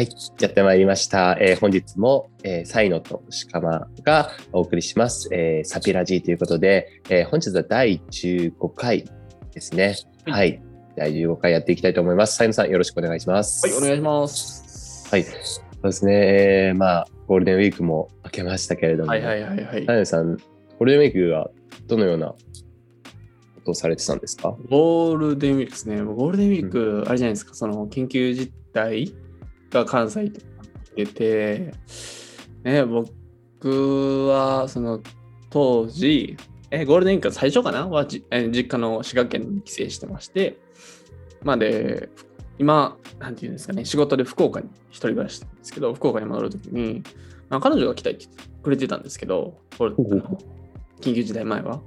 はい、やってまいりました。えー本日も、えーサイノとシカマがお送りします。えーサピラジーということで、えー本日は第15回ですね。はいはい。第15回やっていきたいと思います。サイノさんよろしくお願いします。はい、お願いします。はい。そうですね。えーまあ、ゴールデンウィークも明けましたけれども、はいはいはいはい。サイノさん、ゴールデンウィークはどのようなことをされてたんですか？ゴールデンウィークですね。ゴールデンウィーク、あれじゃないですか、その緊急事態が関西とか出て、ね、僕はその当時、えゴールデンウィーク最初かな？はじえ実家の滋賀県に帰省してまして、まあで、今、なんていうんですかね、仕事で福岡に一人暮らししてるんですけど、福岡に戻るときに、まあ、彼女が来たいって言ってくれてたんですけど、緊急事態前は。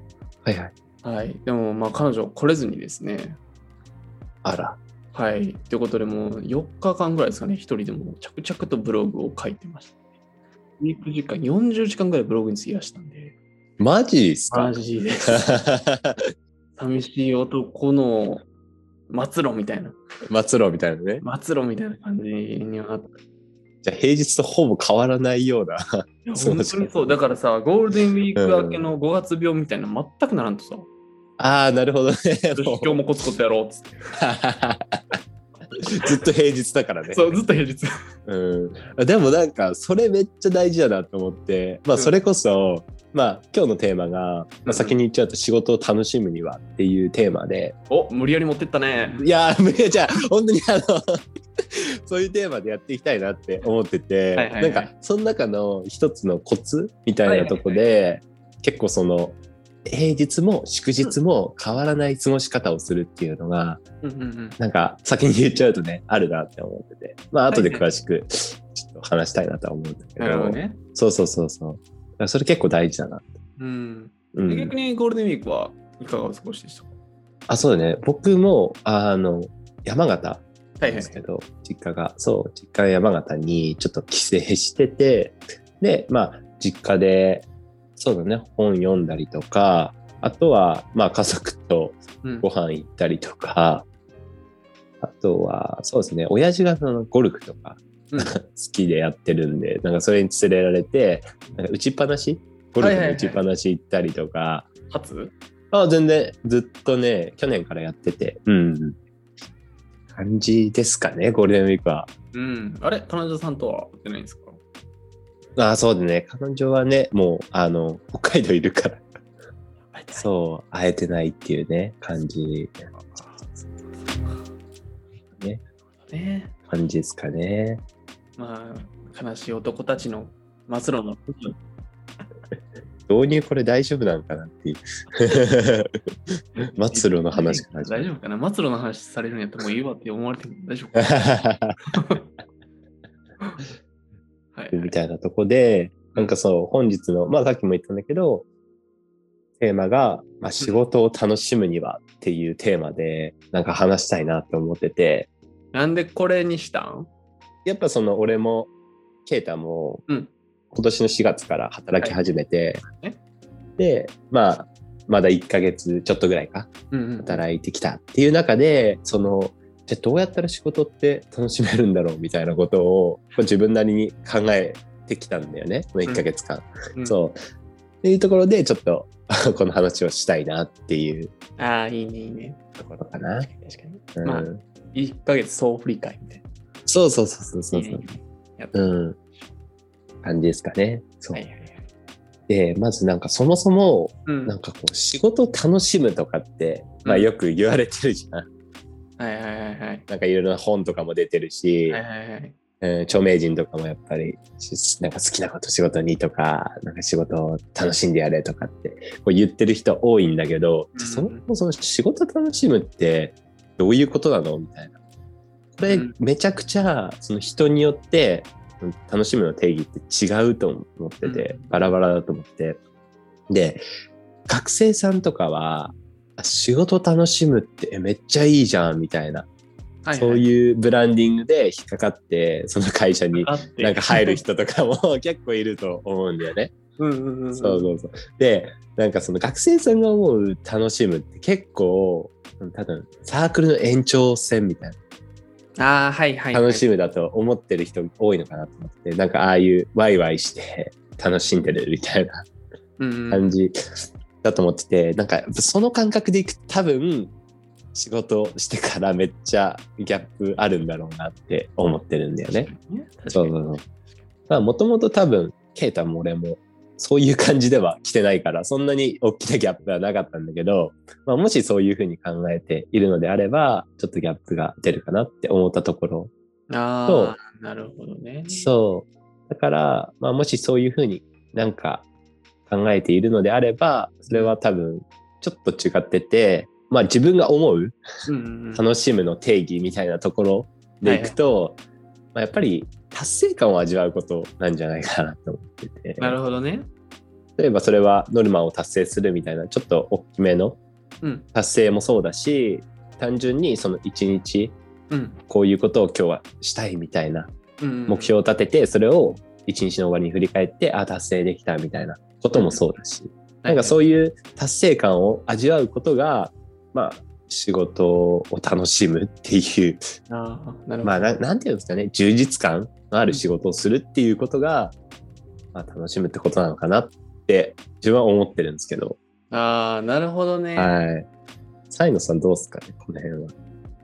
はいはい。はい。でも、まあ、彼女来れずにですね。あら。はい。ということで、もう4日間ぐらいですかね、一人でもう着々とブログを書いてました、ね。ウィーク時間、40時間ぐらいブログに費やしたんで、マジですか？マジです。寂しい男の末路みたいな、末路みたいなね。末路みたいな感じにはなった。じゃあ平日とほぼ変わらないような。本当にそう。だからさ、ゴールデンウィーク明けの5月病みたいなの全くならんとさ、ああ、なるほどね。今日もコツコツやろうっつって。ずっと平日だからね。そう、ずっと平日。うん、でもなんかそれめっちゃ大事だなと思って、まあ、うん。それこそ、まあ今日のテーマが、まうん。あ、先に言っちゃうと仕事を楽しむにはっていうテーマで、お、無理やり持ってったね。いやー、いやじゃあ本当にあの そういうテーマでやっていきたいなって思ってて、はいはいはい。なんかその中の一つのコツみたいなとこで、結構その平日も祝日も変わらない過ごし方をするっていうのが、うんうんうん。なんか先に言っちゃうとね、あるなって思ってて、まあ後で詳しくちょっと話したいなとは思うんだけど、なるほどね。そうそうそうそう。それ結構大事だな。うん。うん、逆にゴールデンウィークはいかがお過ごしでしたか？あ、そうだね。僕も、あの、山形はいはいなんです。けど、実家が、そう、実家が山形にちょっと帰省してて、で、まあ、実家で、そうだね、本読んだりとか、あとは、まあ、家族とうん。ご飯行ったりとか、あとは、そうですね、親父がそのゴルフとかうん。好きでやってるんで、なんかそれに連れられて、なんか打ちっぱなし？ゴルフの打ちっぱなし行ったりとか、初？あ全然。ずっとね、去年からやってて、うん。感じですかね、ゴールデンウィークは。うん。あれ？彼女さんとは会ってないんですか？ああ、そうでね、彼女はね、もう、あの、北海道いるから、そう、会えてないっていうね、感じ、ね、ね。感じですかね。まあ、悲しい男たちの末路の。導入これ大丈夫なのかなっていう。末路の話から始まる大丈夫かな？末路の話されるんやったらもういいわって思われても大丈夫かな？はい。みたいなとこで、なんかそう、本日の、まあさっきも言ったんだけど、テーマが、まあ、仕事を楽しむにはっていうテーマで、なんか話したいなって思ってて、なんでこれにしたん？やっぱその俺も、ケイタも、うん。今年の4月から働き始めて、はい。で、まあ、まだ1ヶ月ちょっとぐらいか。働いてきたっていう中で、その、じゃあどうやったら仕事って楽しめるんだろうみたいなことを自分なりに考えてきたんだよね、この1ヶ月間。うんそう。っていうところで、ちょっと この話をしたいなっていうああ、いいね、いいね。ところかな。確かに。うんまあ1ヶ月総振り返りみたいな。そうそうそうそうそういいねうん。感じですかね。そう。はいはいはい。で、まずなんかそもそも、うんなんかこう仕事を楽しむとかって、まあうんよく言われてるじゃん。はいはいはいはい。なんかいろいろな本とかも出てるし、はいはいはい。うん著名人とかもやっぱりしなんか好きなこと仕事にとか、なんか仕事を楽しんでやれとかってこう言ってる人多いんだけど、うんそもそもその仕事楽しむってどういうことなのみたいな。これうんめちゃくちゃその人によってうん楽しむの定義って違うと思ってて、うんバラバラだと思って。で、学生さんとかは、あ仕事楽しむってえめっちゃいいじゃんみたいな、はいそうういうブランディングで引っかかって、その会社になんか入る。人とかも 結構いると思うんだよね。うんうんうん。そうそうそう。で、なんかその学生さんが思う楽しむって結構、多分サークルの延長線みたいな。ああ、はいはい、はい。楽しむだと思ってる人多いのかなと思って、なんかああいうワイワイして楽しんでるみたいなうん感じだと思ってて、なんかその感覚でいくと多分仕事してからめっちゃギャップあるんだろうなって思ってるんだよね。。そうそうそう。まあもともと多分、ケイタも俺もそういう感じでは来てないから、そんなに大きなギャップはなかったんだけど、まあもしそういうふうに考えているのであれば、ちょっとギャップが出るかなって思ったところ。ああ、なるほどね。そう。だから、まあもしそういうふうになんか考えているのであれば、それは多分ちょっと違ってて、まあ自分が思ううんうんうん。楽しむの定義みたいなところでいくと、まあ、やっぱり達成感を味わうことなんじゃないかなと思っててなるほどね。例えばそれはノルマを達成するみたいなちょっと大きめのうん。達成もそうだし単純にその一日うん。こういうことを今日はしたいみたいなうん、目標を立ててそれを一日の終わりに振り返ってあ達成できたみたいなこともそうだし、なんかうそういう達成感を味わうことがまあ仕事を楽しむっていうああ、なるほど。まあな、なんていうんですかね、充実感のある仕事をするっていうことが、まあ、楽しむってことなのかなって、自分は思ってるんですけど、ああ、なるほどね。はい。サイノさんどうですかね、この辺は。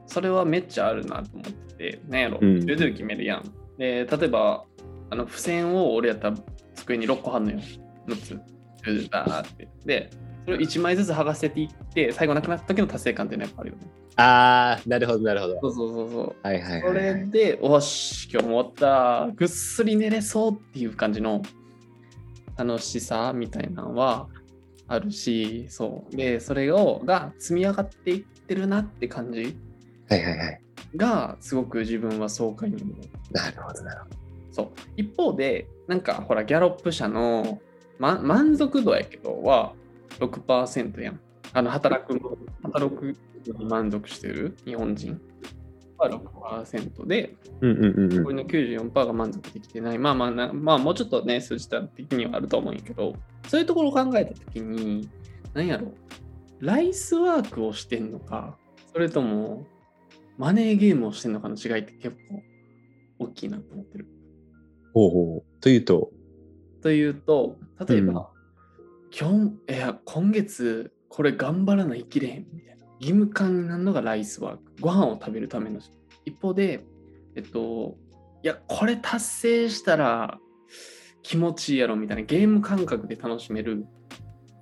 それはめっちゃあるなと思ってて、なんやろ、うんルール決めるやん。で、例えば、あの付箋を俺やったら机に6個貼んのよ。6つ。ルーって。で、それを1枚ずつ剥がせていって、最後なくなった時の達成感っていうのはやっぱあるよね。あー、なるほど、なるほど。そうそうそうそう。はいはいそれはい。で、おし、今日も終わった。ぐっすり寝れそうっていう感じの楽しさみたいなのはあるし、そう。で、それをが積み上がっていってるなって感じはいはいはい。が、すごく自分は爽快に思う。なるほど、なるほど。そう。一方で、なんかほら、ギャロップ社の、ま、満足度やけどは6%やん。あの、働く、働くに満足してる日本人は6%で、うんうんうんうん。これの94%が満足できてない。まあまあな、まあもうちょっとね、数字的にはあると思うんやけど、そういうところを考えたときに、何やろ、ライスワークをしてんのか、それとも、マネーゲームをしてんのかの違いって結構大きいなと思ってる。ほうほう。というと、というと、例えば、今日、いや、今月、これ頑張らないきれへんみたいな。義務感になるのがライスワーク。ご飯を食べるための。一方で、えっと、いや、これ達成したら気持ちいいやろみたいなゲーム感覚で楽しめる、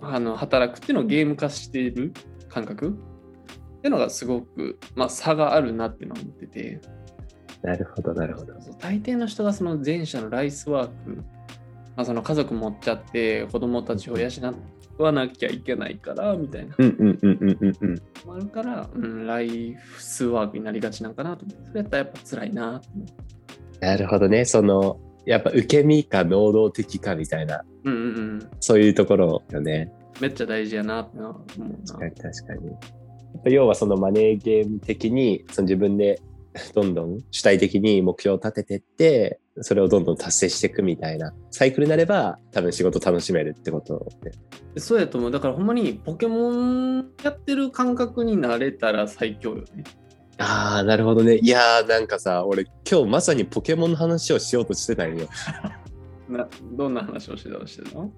あの、働くっていうのをゲーム化している感覚っていうのがすごく、まあ、差があるなっていうのを思ってて、なるほど、なるほど。大抵の人がその前者のライスワーク、まあ、その家族持っちゃって子供たちを養わなきゃいけないからみたいな。うんうんうんうんうんあるから、うん、ライフスワークになりがちなんかなと。思ってそれやったらやっぱ辛いな。なるほどね。その、やっぱ受け身か能動的かみたいな、うんうんうん。そういうところよね。めっちゃ大事やなって思うな。確かに確かに。要はそのマネーゲーム的にその自分でどんどん主体的に目標を立ててってそれをどんどん達成していくみたいなサイクルになれば多分仕事楽しめるってこと。で。でそうやと思う。だからほんまにポケモンやってる感覚になれたら最強よね。ああなるほどね。いやーなんかさ俺今日まさにポケモンの話をしようとしてたんよ。などんな話をしてたしてるの、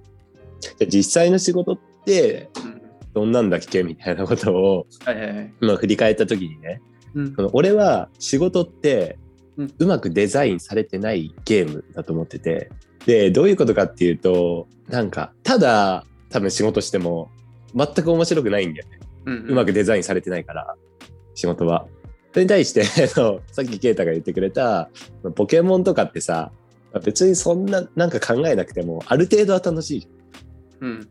じゃあ実際の仕事ってうん、どんなんだっけ？みたいなことを、はいはいはい、まあ、振り返った時にね。うん。俺は仕事ってうん。うまくデザインされてないゲームだと思ってて。でどういうことかっていうとなんかただ多分仕事しても全く面白くないんだよね。うんうまくデザインされてないから仕事は。それに対して さっきケイタが言ってくれたポケモンとかってさ別にそんななんか考えなくてもある程度は楽しいじゃん。うん。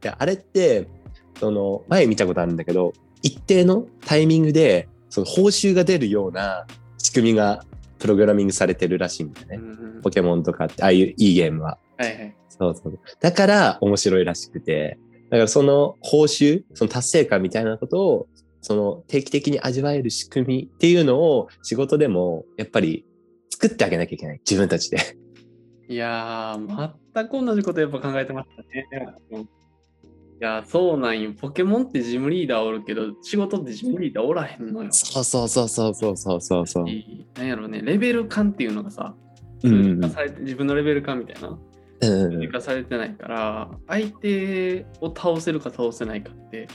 であれってその前見たことあるんだけど一定のタイミングでその報酬が出るような仕組みがプログラミングされてるらしいんだよね。うんうんポケモンとかってああいういいゲームは。はいはいそうそう。だから面白いらしくて、だからその報酬、その達成感みたいなことを、その定期的に味わえる仕組みっていうのを仕事でもやっぱり作ってあげなきゃいけない。自分たちで。いいやー、全く同じことやっぱ考えてましたね。や、そうなんよ。ポケモンってジムリーダーおるけど、仕事ってジムリーダーおらへんのよ。そうそうそうそうそうそうそうそう。なんやろうね、レベル感っていうのがさ、うん数値化されて自分のレベル感みたいな、うん数値化されてないから、相手を倒せるか倒せないかって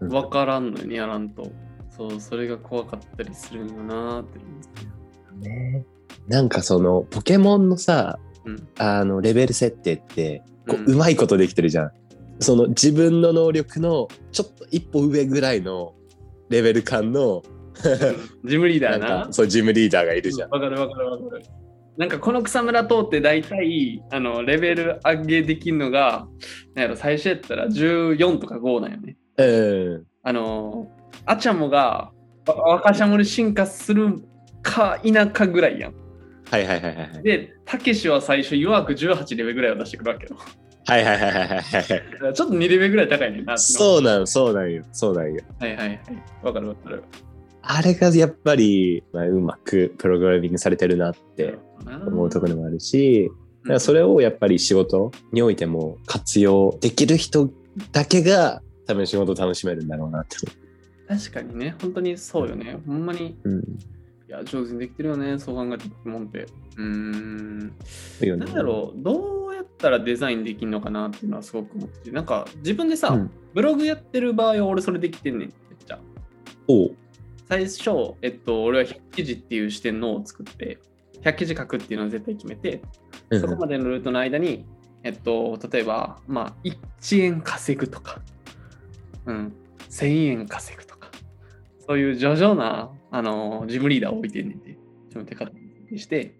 うん分からんのよね、やらんと。そう、それが怖かったりするんよなーって思うなんかそのポケモンのさうん。あのレベル設定ってううまいことできてるじゃん。その自分の能力のちょっと一歩上ぐらいのレベル感のジムリーダーな？な。そうジムリーダーがいるじゃん。わかるわかるわかる。なんかこの草むら通って大体あのレベル上げできるのがなんやろ最初やったら14とか5なんよね。うん。あのアチャモがわ若シャモに進化するか否かぐらいやん。はいはいはいはいはい。で、たけしは最初弱く18レベルぐらいを出してくるわけよ。はいはいはいはいはいちょっと2レベルぐらい高いねんな。そうなんそうなんよそうなんよ。はいはいはい。わかるわかる。あれがやっぱり、まあ、うまくプログラミングされてるなって思うところでもあるし、だからそれをやっぱり仕事においても活用できる人だけが多分仕事を楽しめるんだろうなって確かにね、本当にそうよね。ほんまに、思う。いや、上手にできてるよね、そう考えてもんって。うーん。なんだろう、どうやったらデザインできるのかなっていうのはすごく思ってて、なんか自分でさ、うん。ブログやってる場合は俺それできてんねん、めっちゃ。おう。最初、えっと、俺は100記事っていう視点のを作って、100記事書くっていうのを絶対決めて、うんそこまでのルートの間に、えっと、例えば、まあ、1円稼ぐとか、うん、1000円稼ぐとか、そういう徐々な、あの、ジムリーダーを置いてんねんて、自分で勝手にして、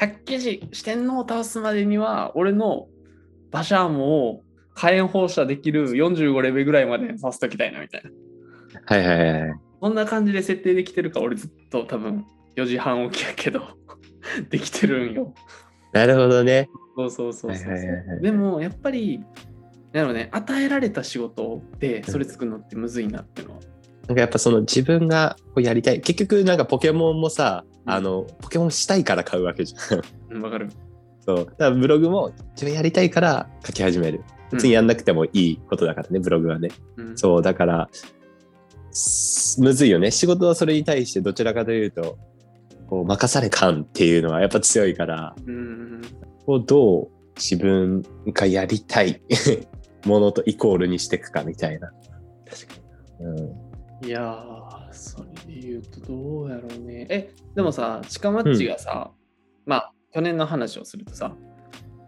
100記事、四天王を倒すまでには、俺の馬車アームを火炎放射できる45レベルぐらいまでさせときたいな、みたいな。はいはいはいはい。そんな感じで設定できてるから、俺ずっと多分4時半起きやけど、できてるんよ。なるほどね。そうそうそうそう。でも、やっぱり、なのね、与えられた仕事でそれ作るのってむずいなってのは。なんかやっぱその自分がこうやりたい。結局なんかポケモンもさ、うんあの、ポケモンしたいから買うわけじゃん。うんわかる。そう。だからブログも自分やりたいから書き始める。別にやんなくてもいいことだからね、ブログはね。うんそう、だから、すむずいよね。仕事はそれに対してどちらかというと、こう任され感っていうのはやっぱ強いから、うん。をどう自分がやりたい？ものとイコールにしていくかみたいな。確かうん、に。いやー、言うとどうやろうね。え、でもさ、近マッチがさ、まあ、去年の話をするとさ、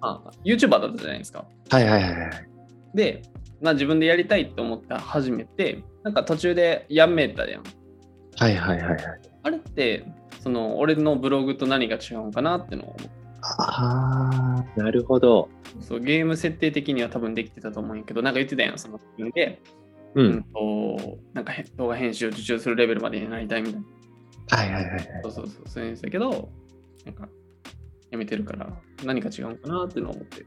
まあ、YouTuber だったじゃないですか。はいはいはいはい。で、まあ自分でやりたいと思って始めて、なんか途中でやめたやん。はいはいはいはい。あれって、その俺のブログと何が違うのかなってのを思うああ、なるほど。そうゲーム設定的には多分できてたと思うんやけど、なんか言ってたやん、その自分で、ううんなんかへ動画編集を受注するレベルまでになりたいみたいな。はいはいはいはい。そうそうそう、そういうんだけど、なんか、やめてるから、何か違うのかなっていうのを思って。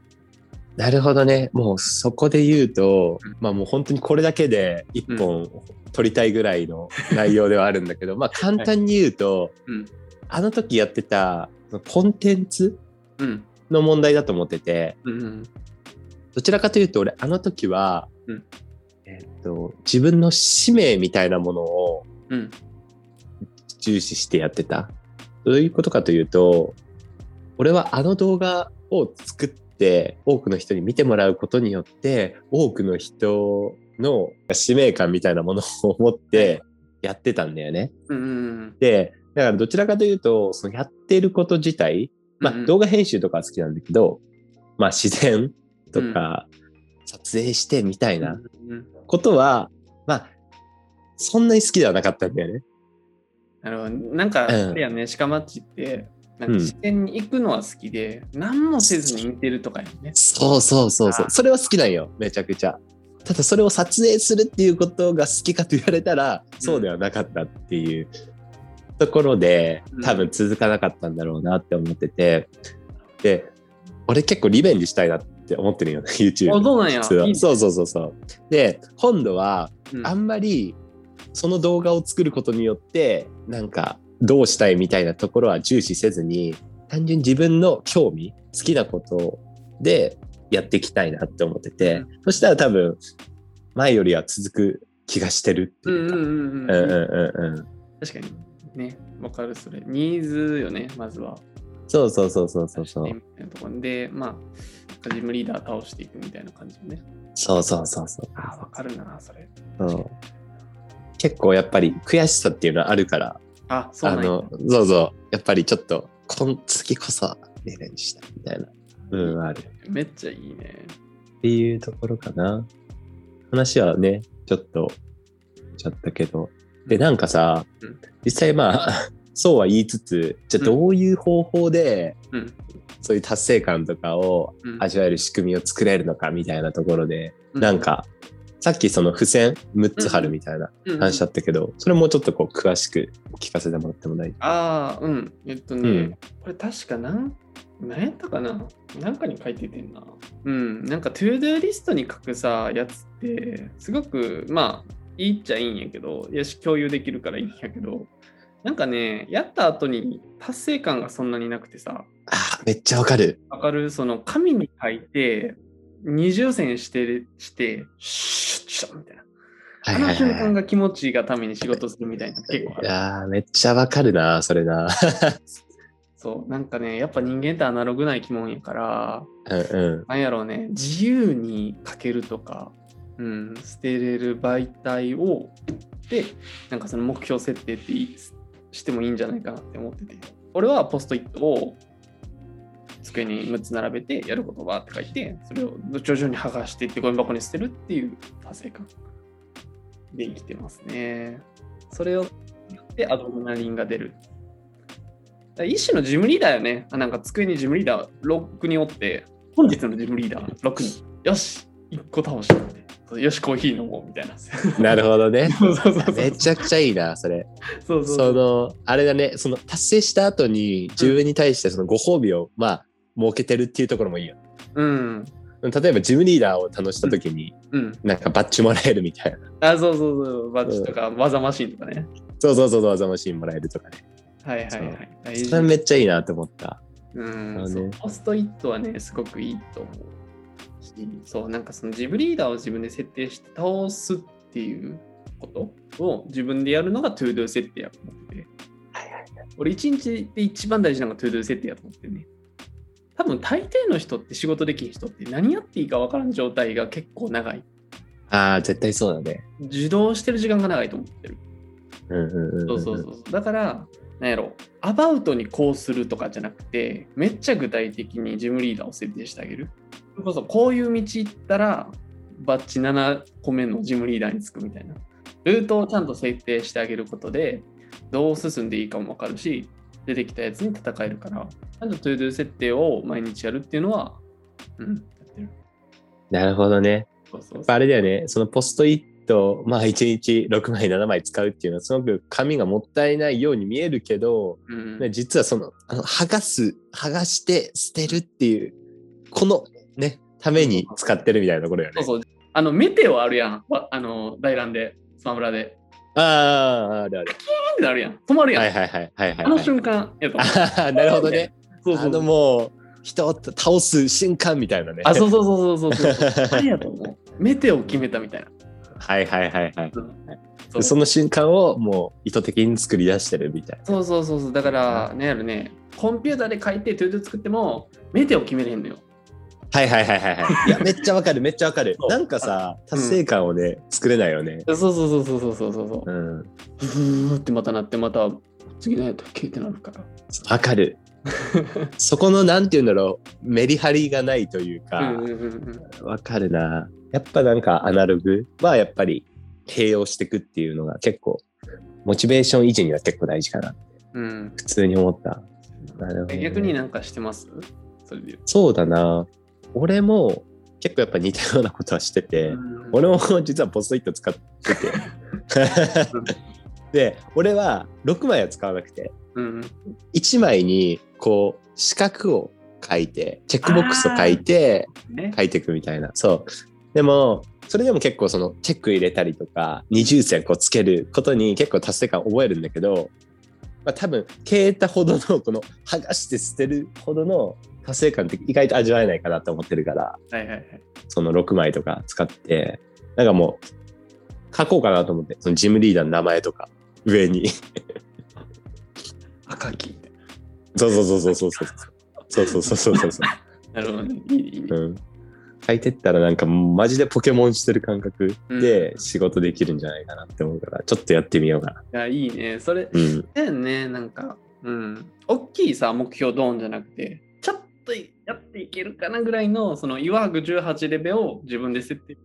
なるほどね。もうそこで言うと、うんまあもう本当にこれだけで一本取りたいぐらいの内容ではあるんだけど、まあ簡単に言うと、うんあの時やってたコンテンツうん。の問題だと思ってて、うんうん。どちらかというと俺あの時は、うんえっと自分の使命みたいなものをうん。重視してやってた。どういうことかというと、俺はあの動画を作って多くの人に見てもらうことによって、多くの人の使命感みたいなものを持ってやってたんだよね。うんうんで、だからどちらかというと、そのやってること自体、まあうんうん動画編集とかは好きなんだけど、まあ自然とか撮影してみたいなうん。ことは、まあ、そんなに好きではなかったんだよね。なるほど。なんか、うんあれやね、鹿マッチって、なんうんか視点に行くのは好きで、何もせずに見てるとかやね。そうそうそうそう。あそれは好きなんよ。めちゃくちゃ。ただそれを撮影するっていうことが好きかと言われたら、そうではなかったっていうところでうん、多分続かなかったんだろうなって思ってて。で、俺結構リベンジしたいなって思ってるよね、YouTube。あ、そうなんや。実はいいねそうそうそうそう。で、今度はうんあんまりその動画を作ることによってなんかどうしたいみたいなところは重視せずに単純に自分の興味好きなことでやっていきたいなって思ってて、うんそしたら多分前よりは続く気がしてるっていうか。うんうんうんうんうんうんうん。確かにね、わかるそれ。ニーズよね、まずは。そうそうそうそうそうそう。みたいなところで、まあ、ジムリーダー倒していくみたいな感じよね。そうそうそうそう。ああ、わかるな、それ。そう結構やっぱり悔しさっていうのはあるから、あ、そうなんやあの、そうそう、やっぱりちょっと、この次こそレレにしたみたいな部分はある。っめっちゃいいね。ていうところかな。話はね、ちょっと、ちゃったけど。で、なんかさうん、実際まあ、そうは言いつつ、じゃあどういう方法で、うん。そういう達成感とかをうん味わえる仕組みを作れるのかみたいなところで、うなん、か、さっきその付箋6つ貼るみたいな話だったけど、それもうちょっとこう詳しく聞かせてもらっても大丈ああ、うん。えっとね、うんこれ確かなん、何やったかな？なんかに書いててんな。うん。なんか、 To Do リストに書くさ、やつって、すごく、まあ、いいっちゃいいんやけど、よし、共有できるからいいんやけど、なんかね、やった後に達成感がそんなになくてさ、ああ、めっちゃわかる。わかる？その紙に書いて、二重線して、して、シュッシュッみたいな。はいあの瞬。間が気持ちいいがために仕事するみたいな結構あいる。やーめっちゃわかるな、それな。そう、なんかね、やっぱ人間ってアナログな生き物やから、うんうん。なんやろうね、自由に書けるとか、うん、捨てれる媒体を、で、なんかその目標設定っていいしてもいいんじゃないかなって思ってて。俺はポストイットを机に6つ並べて、やることはって書いて、それを徐々に剥がしていってゴミ箱に捨てるっていう達成感で生きてますね。それをやってアドレナリンが出る。一種のジムリーダーよね。なんか机にジムリーダー6人おって、本日のジムリーダー6人。よし !1 個倒したって。よし、コーヒー飲もうみたいな。なるほどね。そうそうそう。めちゃくちゃいいな、それ。そうそうその、あれだね、その達成した後に自分に対してそのご褒美を、まあ、設けてるっていうところもいいよ。うん。例えばジムリーダーを倒した時に、うん。なんかバッジもらえるみたいな。あ、そうそうそう。バッジとか、技マシンとかね。そうそうそう技マシンもらえるとかね。はいはいはい。それめっちゃいいなって思った。うん、そうねポストイットはね、すごくいいと思うし。そう、なんかそのジムリーダーを自分で設定して倒すっていうこと？を自分でやるのが To Do 設定やと思ってて。俺一日で一番大事なのが To Do 設定やと思ってね。多分大抵の人って仕事できん人って何やっていいか分からん状態が結構長い。ああ、絶対そうだね。受動してる時間が長いと思ってる。うんうんうんうん。そうそうそうそう。だから、なんやろ、アバウトにこうするとかじゃなくて、めっちゃ具体的にジムリーダーを設定してあげる。それこそ、こういう道行ったら、バッチ7個目のジムリーダーにつくみたいな。ルートをちゃんと設定してあげることで、どう進んでいいかもわかるし、出てきたやつに戦えるから、ちゃんと To Do 設定を毎日やるっていうのは、うん、やってる。なるほどね。あれだよね、そのポストイット、まあ1日6枚、7枚使うっていうのは、すごく紙がもったいないように見えるけど、うんね実はその、あの剥がす、剥がして捨てるっていう、このね、ために使ってるみたいなところよね。そうそう。あの、メテオあるやん。わあの、大乱で、スマブラで。ああ、あるある。ってなるやん。止まるやん。はいはいはいはいはい。あの瞬間やと思う。ああ、なるほどね。そうそうあのもう、人を倒す瞬間みたいなね。あ、そうそうそうそうそうそう。あれやと思う。メテオ決めたみたいな。はいはいはいはい。そうその瞬間をもう意図的に作り出してるみたいな。そうそうそうそう。だから、ねやるね、コンピューターで書いて To Do 作っても、メテオ決めれへんのよ。はいはいはいはいはい。いや、めっちゃわかる、めっちゃわかるそ。うなんかさ、達成感をね、作れないよね。そうそうそうそうそうそうそう。うん。ブーってまたなって、また次のやったっけってなるから。わかる。そこの、なんて言うんだろう、メリハリがないといううんかう、んうんうん。わかるな。やっぱなんかアナログはやっぱり併用していくっていうのが結構、モチベーション維持には結構大事かな。うん、普通に思った。なるほどね逆になんかしてます？それで言うそうだな。俺も結構やっぱ似たようなことはしてて、うん俺も実はポストイット使ってて。で、俺は6枚は使わなくて、うん1枚にこう四角を書いて、チェックボックスを書いて、ね。書いていくみたいな。そう。でも、それでも結構そのチェック入れたりとか、二重線こうつけることに結構達成感覚えるんだけど、まあ多分、消えたほどの、この剥がして捨てるほどの達成感って意外と味わえないかなと思ってるから、はいはいはい。その6枚とか使って、なんかもう、書こうかなと思って、そのジムリーダーの名前とか、上に。赤木。そうそうそうそうそうそう。そうそうそうそうそうそう。なるほどね。いい。うん。書いてったらなんかマジでポケモンしてる感覚で仕事できるんじゃないかなって思うから、ちょっとやってみようかな。いや、いいね。それ、うん。だよね、なんか、うん。大きいさ、目標ドーンじゃなくて、ちょっとやっていけるかなぐらいの、その、いわく18レベルを自分で設定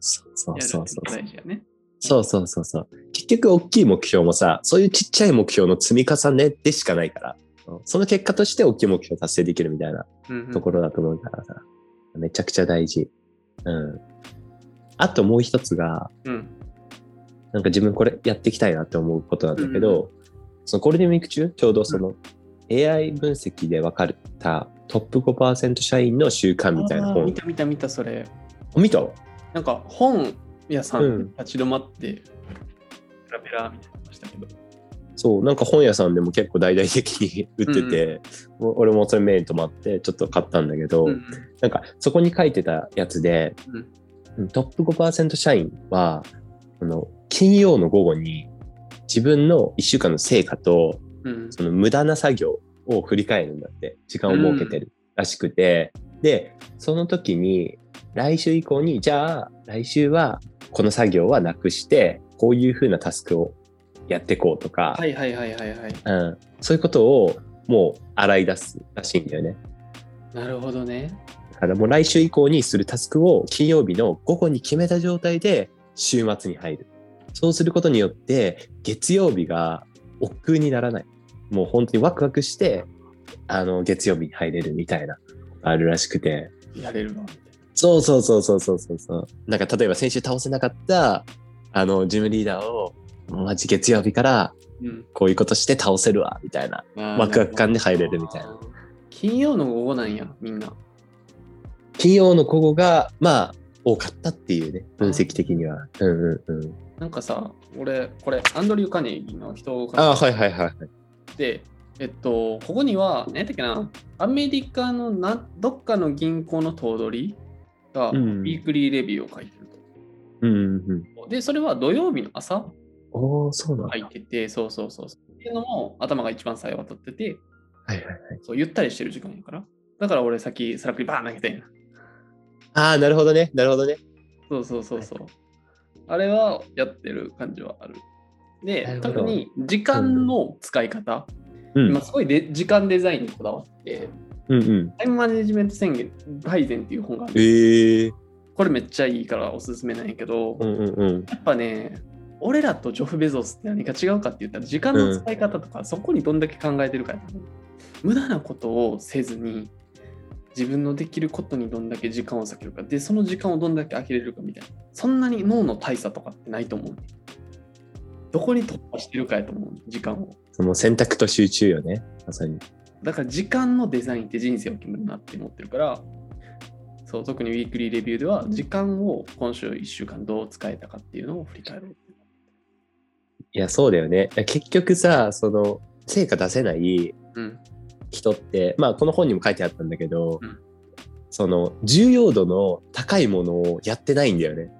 そうそうそうそうね。そうそうそうそう。結局大きい目標もさ、そういうちっちゃい目標の積み重ねでしかないから、その結果として大きい目標達成できるみたいなうんうんところだと思うからさ、めちゃくちゃ大事。うん。あともう一つが、うん。なんか自分これやっていきたいなって思うことなんだけど、そのゴールデンウィーク中、ちょうどその AI 分析で分かったトップ5%社員の習慣みたいな本見。た見た見た、それ。見た？なんか、本屋さうんん立ち止まって、ペラペラみたいなましたけど。そう、なんか本屋さんでも結構大々的に 売ってて、もう俺もそれ目に留まってちょっと買ったんだけど、うんなんかそこに書いてたやつで、うん。トップ5%社員は、あの金曜の午後に自分の1週間の成果とうん。その無駄な作業を振り返るんだって、時間を設けてるらしくて、で、その時に来週以降に、じゃあ来週はこの作業はなくして、こういう風なタスクをやっていこうとか、はいはいはいはいはい。うん、そういうことをもう洗い出すらしいんだよね。なるほどね。だからもう来週以降にするタスクを金曜日の午後に決めた状態で週末に入る。そうすることによって月曜日が億劫にならない。もう本当にワクワクして、あの、月曜日に入れるみたいな、あるらしくて。やれるわ。そうそうそうそうそうそうそう。なんか例えば先週倒せなかった、あの、ジムリーダーを、マジ月曜日からうん。こういうことして倒せるわ、みたいな。ワクワク感で入れるみたいな。金曜の午後なんや、みんな。金曜の午後が、まあ、多かったっていうね、分析的には。うんうんうん。なんかさ、俺、これ、アンドリュー・カネギーの人あがはいはいはいはい。で、えっと、ここには、何やったっけな、アメリカのなどっかの銀行の頭取が、ウうんィークリーレビューを書いてるうんうんうん。と。で、それは土曜日の朝そうなんだ。書いてて、そうそうそう。っていうのも頭が一番最後渡ってて、はいはいはい。そうゆったりしてる時間やから。だから俺、さっき Slack にバーン投げたんや。ああ、なるほどね。なるほどね。そうそうそうそう。あれはやってる感じはある。なで特に時間の使い方、うん。今すごいで時間デザインにこだわって、うんうん。タイムマネジメント宣言、バイゼンっていう本がある。ええー。これめっちゃいいからおすすめなんやけど、うんうんうん。やっぱね、俺らとジョフ・ベゾスって何か違うかって言ったら、時間の使い方とか、そこにどんだけ考えてるかう無駄なことをせずに、自分のできることにどんだけ時間を割けるか、で、その時間をどんだけ空けれるかみたいな。そんなに脳の大差とかってないと思うね。どこに突破してるかやと思う、時間を。その選択と集中よね。まさに。だから時間のデザインって人生を決めるなって思ってるから、そう、特にウィークリーレビューでは、時間を今週1週間どう使えたかっていうのを振り返ろういや、そうだよね。結局さ、その、成果出せないうん。人って、まあ、この本にも書いてあったんだけど、うんその、重要度の高いものをやってないんだよね。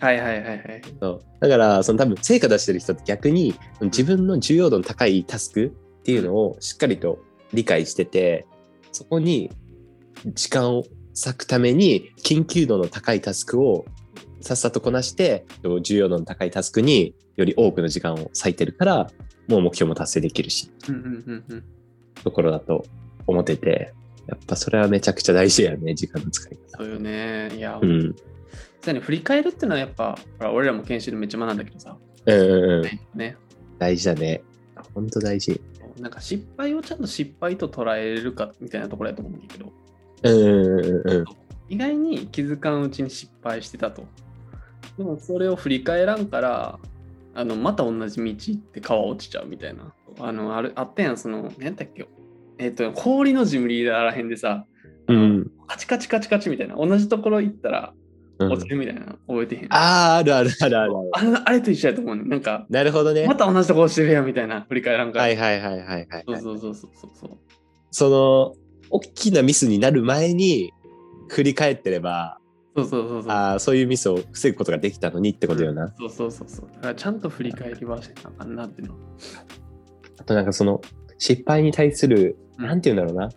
はいはいはいはい。そうだから、その多分成果出してる人って逆に自分の重要度の高いタスクっていうのをしっかりと理解してて、そこに時間を割くために緊急度の高いタスクをさっさとこなして、重要度の高いタスクにより多くの時間を割いてるから、もう目標も達成できるし、うんうんうんうん。ところだと思ってて、やっぱそれはめちゃくちゃ大事やね、時間の使い方。そうよね。いや、うん。そうやね、振り返るっていうのはやっぱ、俺らも研修でめっちゃ学んだけどさ、うんうんうん。ね。大事だね。ほんと大事。なんか失敗をちゃんと失敗と捉えれるかみたいなところやと思うんだけど、うんうんうんうん。意外に気づかんうちに失敗してたと。でもそれを振り返らんから、あのまた同じ道行って川落ちちゃうみたいな。あの、あるあったやん、その、何やったっけ？えっ、と、氷のジムリーダーらへんでさ、うん。カチカチカチカチみたいな、同じところ行ったらうん落ちるみたいな、覚えてへん。ああ、あるあるあるあるある。あれと一緒やと思うね。なんか、なるほどね。また同じとこ落ちてるやんみたいな、振り返らんから。はいはいはいはいはい、はい。そうそうそうそうそうそう。その、大きなミスになる前に振り返ってれば、そうそうそうそう。ああ、そういうミスを防ぐことができたのにってことよな。そうそうそうそう。だからちゃんと振り返りはせなあかんなっていうの。あとなんかその失敗に対する、うんなんて言うんだろうな、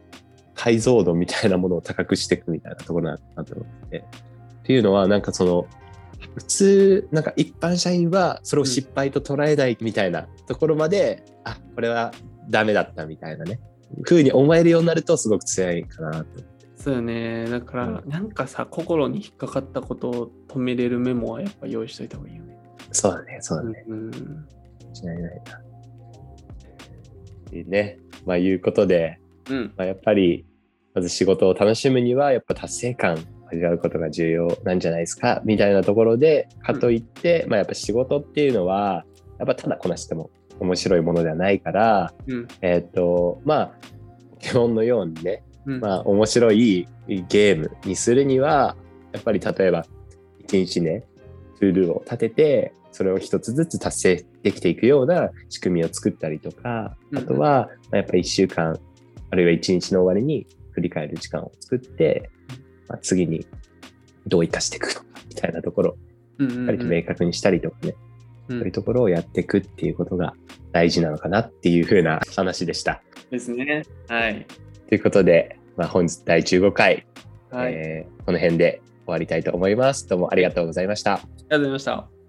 解像度みたいなものを高くしていくみたいなところなのかなと思って。っていうのは、なんかその、普通、なんか一般社員はそれを失敗と捉えないみたいなところまで、あ、これはダメだったみたいなね、ふうに思えるようになるとすごく強いかなと。そうよね。だから、うなんかさ、心に引っかかったことを止めれるメモはやっぱ用意しといた方がいいよね。そうだね、そうだね。うん。間違いないな。いいね。まあ、いうことで、うん。まあ、やっぱり、まず仕事を楽しむには、やっぱ達成感味わうことが重要なんじゃないですか、みたいなところで、かといって、まあ、やっぱ仕事っていうのは、やっぱただこなしても面白いものではないから、うん。えっ、と、まあ、基本のようにね、うん。まあ、面白いゲームにするには、やっぱり例えば、一日ね、トゥールを立てて、それを一つずつ達成できていくような仕組みを作ったりとか、うんあとは、まあやっぱり一週間、あるいは一日の終わりに振り返る時間を作って、まあ、次にどう生かしていくのかみたいなところと明確にしたりとかね、うんそういうところをやっていくっていうことが大事なのかなっていうふうな話でした。ですね。はい。ということで、まあ、本日第15回、はい。ありえーこの辺で終わりたいと思います。どうもありがとうございました。がとうございました。